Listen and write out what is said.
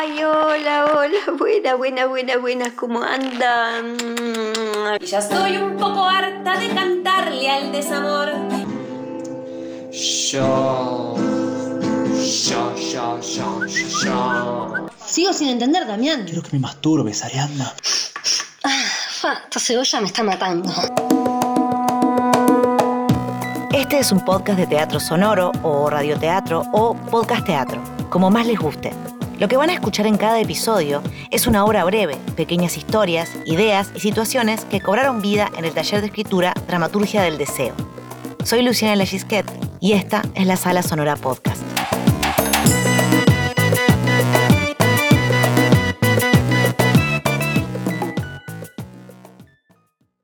Ay, hola, hola, buena, buena, buena, buena, ¿cómo andan? Y ya estoy un poco harta de cantarle al desamor. Yo. Yo, yo, yo, yo. Sigo sin entender, Damián. Quiero que me masturbes, Ariadna. Fa, esta cebolla me está matando. Este es un podcast de teatro sonoro o radioteatro o podcast teatro, como más les guste. Lo que van a escuchar en cada episodio es una obra breve, pequeñas historias, ideas y situaciones que cobraron vida en el taller de escritura Dramaturgia del Deseo. Soy Luciana Lagisquet y esta es la Sala Sonora Podcast.